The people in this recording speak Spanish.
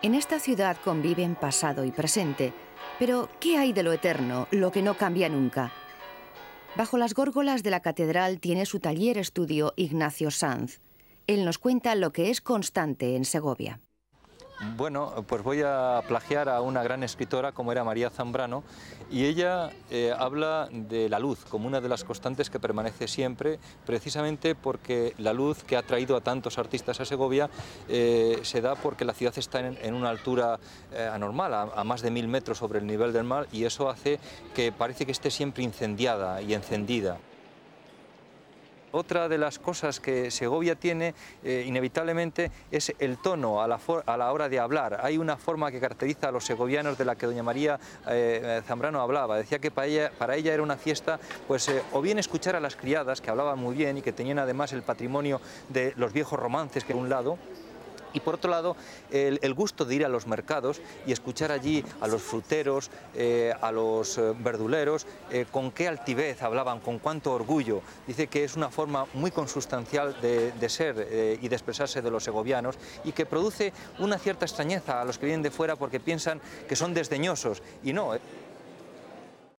En esta ciudad conviven pasado y presente, pero ¿qué hay de lo eterno, lo que no cambia nunca? Bajo las górgolas de la catedral tiene su taller estudio Ignacio Sanz. Él nos cuenta lo que es constante en Segovia. Bueno, pues voy a plagiar a una gran escritora como era María Zambrano y ella eh, habla de la luz como una de las constantes que permanece siempre, precisamente porque la luz que ha traído a tantos artistas a Segovia eh, se da porque la ciudad está en, una altura eh, anormal, a, más de mil metros sobre el nivel del mar y eso hace que parece que esté siempre incendiada y encendida. Otra de las cosas que Segovia tiene eh, inevitablemente es el tono a la, hora de hablar. Hay una forma que caracteriza a los segovianos de la que doña María eh, Zambrano hablaba. Decía que para ella, era una fiesta, pues eh, o bien escuchar a las criadas que hablaban muy bien y que tenían además el patrimonio de los viejos romances que de un lado, y por otro lado, el, gusto de ir a los mercados y escuchar allí a los fruteros, eh, a los eh, verduleros, eh, con qué altivez hablaban, con cuánto orgullo. Dice que es una forma muy consustancial de, de ser y de expresarse de los segovianos y que produce una cierta extrañeza a los que vienen de fuera porque piensan que son desdeñosos y no.